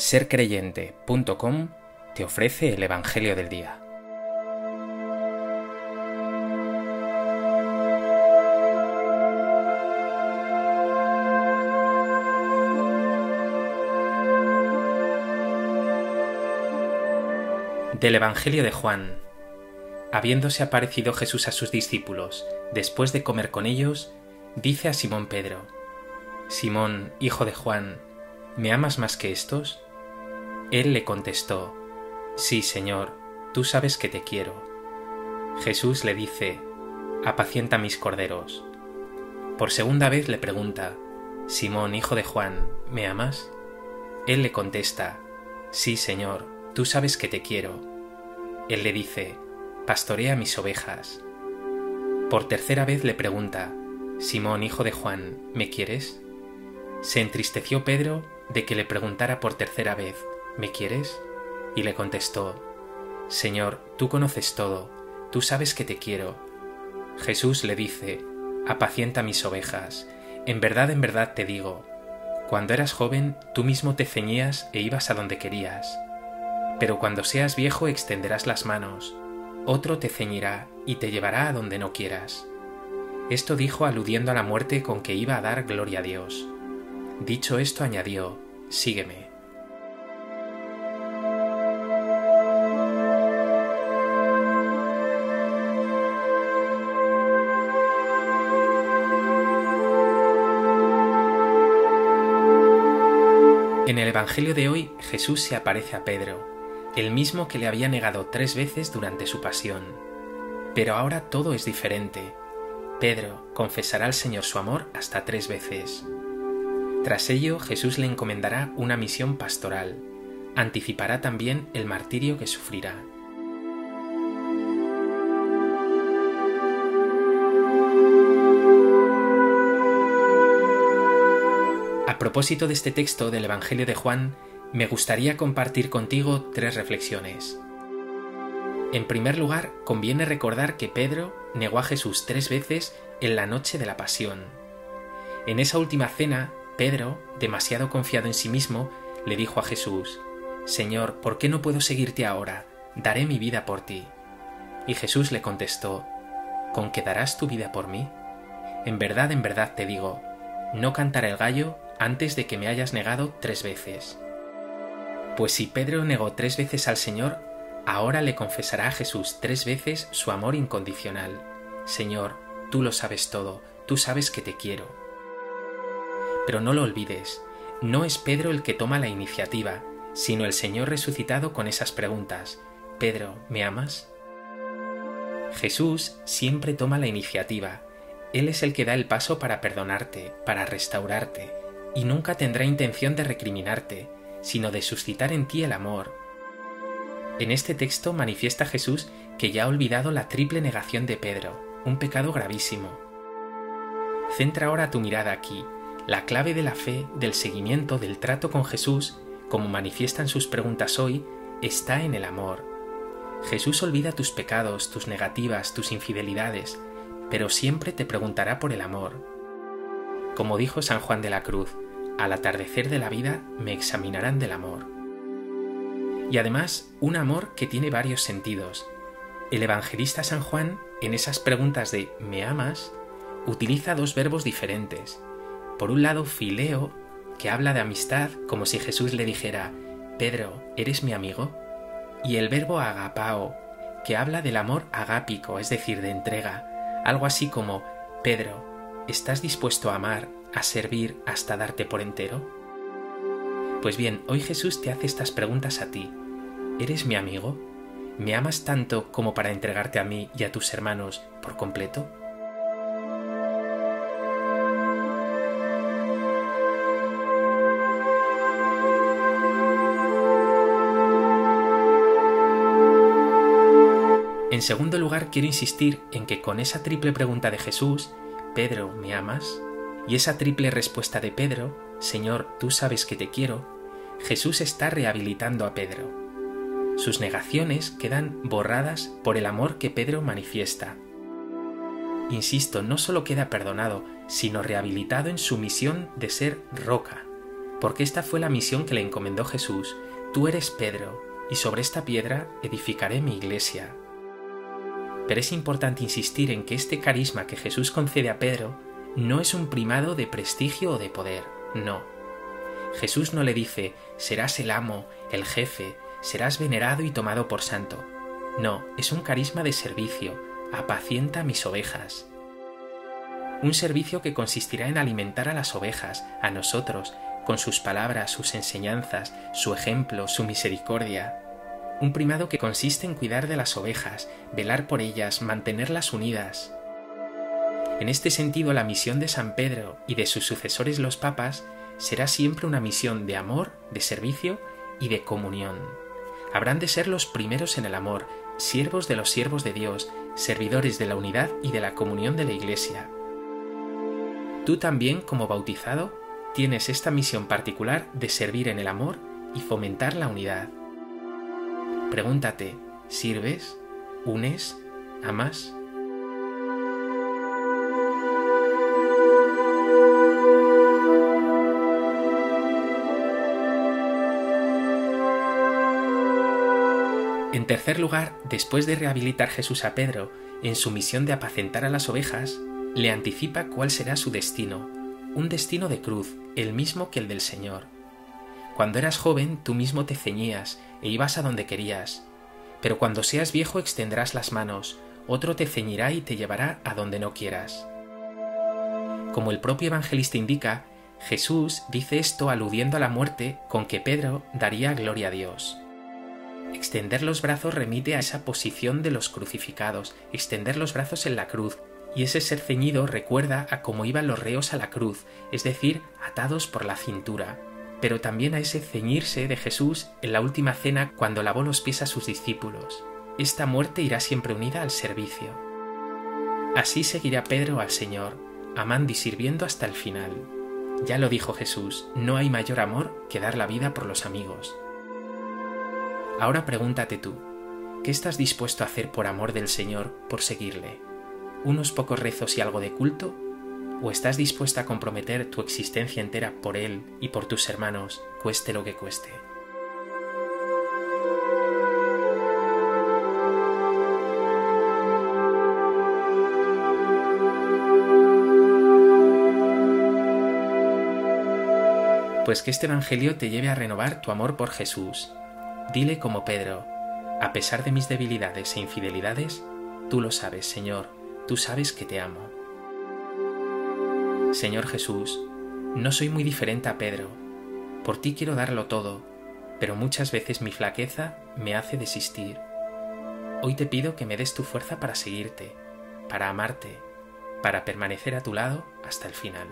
sercreyente.com te ofrece el Evangelio del Día. Del Evangelio de Juan. Habiéndose aparecido Jesús a sus discípulos, después de comer con ellos, dice a Simón Pedro, Simón, hijo de Juan, ¿me amas más que estos? Él le contestó, Sí, Señor, tú sabes que te quiero. Jesús le dice, Apacienta mis corderos. Por segunda vez le pregunta, Simón, hijo de Juan, ¿me amas? Él le contesta, Sí, Señor, tú sabes que te quiero. Él le dice, Pastorea mis ovejas. Por tercera vez le pregunta, Simón, hijo de Juan, ¿me quieres? Se entristeció Pedro de que le preguntara por tercera vez, ¿me quieres? Y le contestó, Señor, tú conoces todo, tú sabes que te quiero. Jesús le dice, apacienta mis ovejas, en verdad, en verdad te digo, cuando eras joven tú mismo te ceñías e ibas a donde querías, pero cuando seas viejo extenderás las manos, otro te ceñirá y te llevará a donde no quieras. Esto dijo aludiendo a la muerte con que iba a dar gloria a Dios. Dicho esto añadió, Sígueme. Evangelio de hoy Jesús se aparece a Pedro, el mismo que le había negado tres veces durante su pasión. Pero ahora todo es diferente. Pedro confesará al Señor su amor hasta tres veces. Tras ello Jesús le encomendará una misión pastoral. Anticipará también el martirio que sufrirá. Propósito de este texto del Evangelio de Juan, me gustaría compartir contigo tres reflexiones. En primer lugar, conviene recordar que Pedro negó a Jesús tres veces en la noche de la pasión. En esa última cena, Pedro, demasiado confiado en sí mismo, le dijo a Jesús, Señor, ¿por qué no puedo seguirte ahora? Daré mi vida por ti. Y Jesús le contestó, ¿con qué darás tu vida por mí? En verdad, en verdad te digo, no cantará el gallo antes de que me hayas negado tres veces. Pues si Pedro negó tres veces al Señor, ahora le confesará a Jesús tres veces su amor incondicional. Señor, tú lo sabes todo, tú sabes que te quiero. Pero no lo olvides, no es Pedro el que toma la iniciativa, sino el Señor resucitado con esas preguntas. Pedro, ¿me amas? Jesús siempre toma la iniciativa. Él es el que da el paso para perdonarte, para restaurarte, y nunca tendrá intención de recriminarte, sino de suscitar en ti el amor. En este texto manifiesta Jesús que ya ha olvidado la triple negación de Pedro, un pecado gravísimo. Centra ahora tu mirada aquí. La clave de la fe, del seguimiento, del trato con Jesús, como manifiestan sus preguntas hoy, está en el amor. Jesús olvida tus pecados, tus negativas, tus infidelidades, pero siempre te preguntará por el amor. Como dijo San Juan de la Cruz, al atardecer de la vida me examinarán del amor. Y además, un amor que tiene varios sentidos. El evangelista San Juan, en esas preguntas de ¿me amas?, utiliza dos verbos diferentes. Por un lado, fileo, que habla de amistad como si Jesús le dijera, Pedro, ¿eres mi amigo? Y el verbo agapao, que habla del amor agápico, es decir, de entrega, algo así como, Pedro, ¿estás dispuesto a amar, a servir hasta darte por entero? Pues bien, hoy Jesús te hace estas preguntas a ti. ¿Eres mi amigo? ¿Me amas tanto como para entregarte a mí y a tus hermanos por completo? En segundo lugar, quiero insistir en que con esa triple pregunta de Jesús, Pedro, ¿me amas? Y esa triple respuesta de Pedro, Señor, tú sabes que te quiero, Jesús está rehabilitando a Pedro. Sus negaciones quedan borradas por el amor que Pedro manifiesta. Insisto, no solo queda perdonado, sino rehabilitado en su misión de ser roca, porque esta fue la misión que le encomendó Jesús. Tú eres Pedro, y sobre esta piedra edificaré mi iglesia. Pero es importante insistir en que este carisma que Jesús concede a Pedro no es un primado de prestigio o de poder, no. Jesús no le dice, serás el amo, el jefe, serás venerado y tomado por santo. No, es un carisma de servicio, apacienta mis ovejas. Un servicio que consistirá en alimentar a las ovejas, a nosotros, con sus palabras, sus enseñanzas, su ejemplo, su misericordia. Un primado que consiste en cuidar de las ovejas, velar por ellas, mantenerlas unidas. En este sentido, la misión de San Pedro y de sus sucesores los papas será siempre una misión de amor, de servicio y de comunión. Habrán de ser los primeros en el amor, siervos de los siervos de Dios, servidores de la unidad y de la comunión de la Iglesia. Tú también, como bautizado, tienes esta misión particular de servir en el amor y fomentar la unidad. Pregúntate, ¿sirves? ¿Unes? ¿Amas? En tercer lugar, después de rehabilitar Jesús a Pedro en su misión de apacentar a las ovejas, le anticipa cuál será su destino, un destino de cruz, el mismo que el del Señor. Cuando eras joven tú mismo te ceñías e ibas a donde querías, pero cuando seas viejo extenderás las manos, otro te ceñirá y te llevará a donde no quieras. Como el propio evangelista indica, Jesús dice esto aludiendo a la muerte con que Pedro daría gloria a Dios. Extender los brazos remite a esa posición de los crucificados, extender los brazos en la cruz, y ese ser ceñido recuerda a cómo iban los reos a la cruz, es decir, atados por la cintura, pero también a ese ceñirse de Jesús en la última cena cuando lavó los pies a sus discípulos. Esta muerte irá siempre unida al servicio. Así seguirá Pedro al Señor, amando y sirviendo hasta el final. Ya lo dijo Jesús, no hay mayor amor que dar la vida por los amigos. Ahora pregúntate tú, ¿qué estás dispuesto a hacer por amor del Señor, por seguirle? ¿Unos pocos rezos y algo de culto? ¿O estás dispuesta a comprometer tu existencia entera por Él y por tus hermanos, cueste lo que cueste? Pues que este Evangelio te lleve a renovar tu amor por Jesús Dile como Pedro, a pesar de mis debilidades e infidelidades, tú lo sabes, Señor, tú sabes que te amo. Señor Jesús, no soy muy diferente a Pedro, por ti quiero darlo todo, pero muchas veces mi flaqueza me hace desistir. Hoy te pido que me des tu fuerza para seguirte, para amarte, para permanecer a tu lado hasta el final.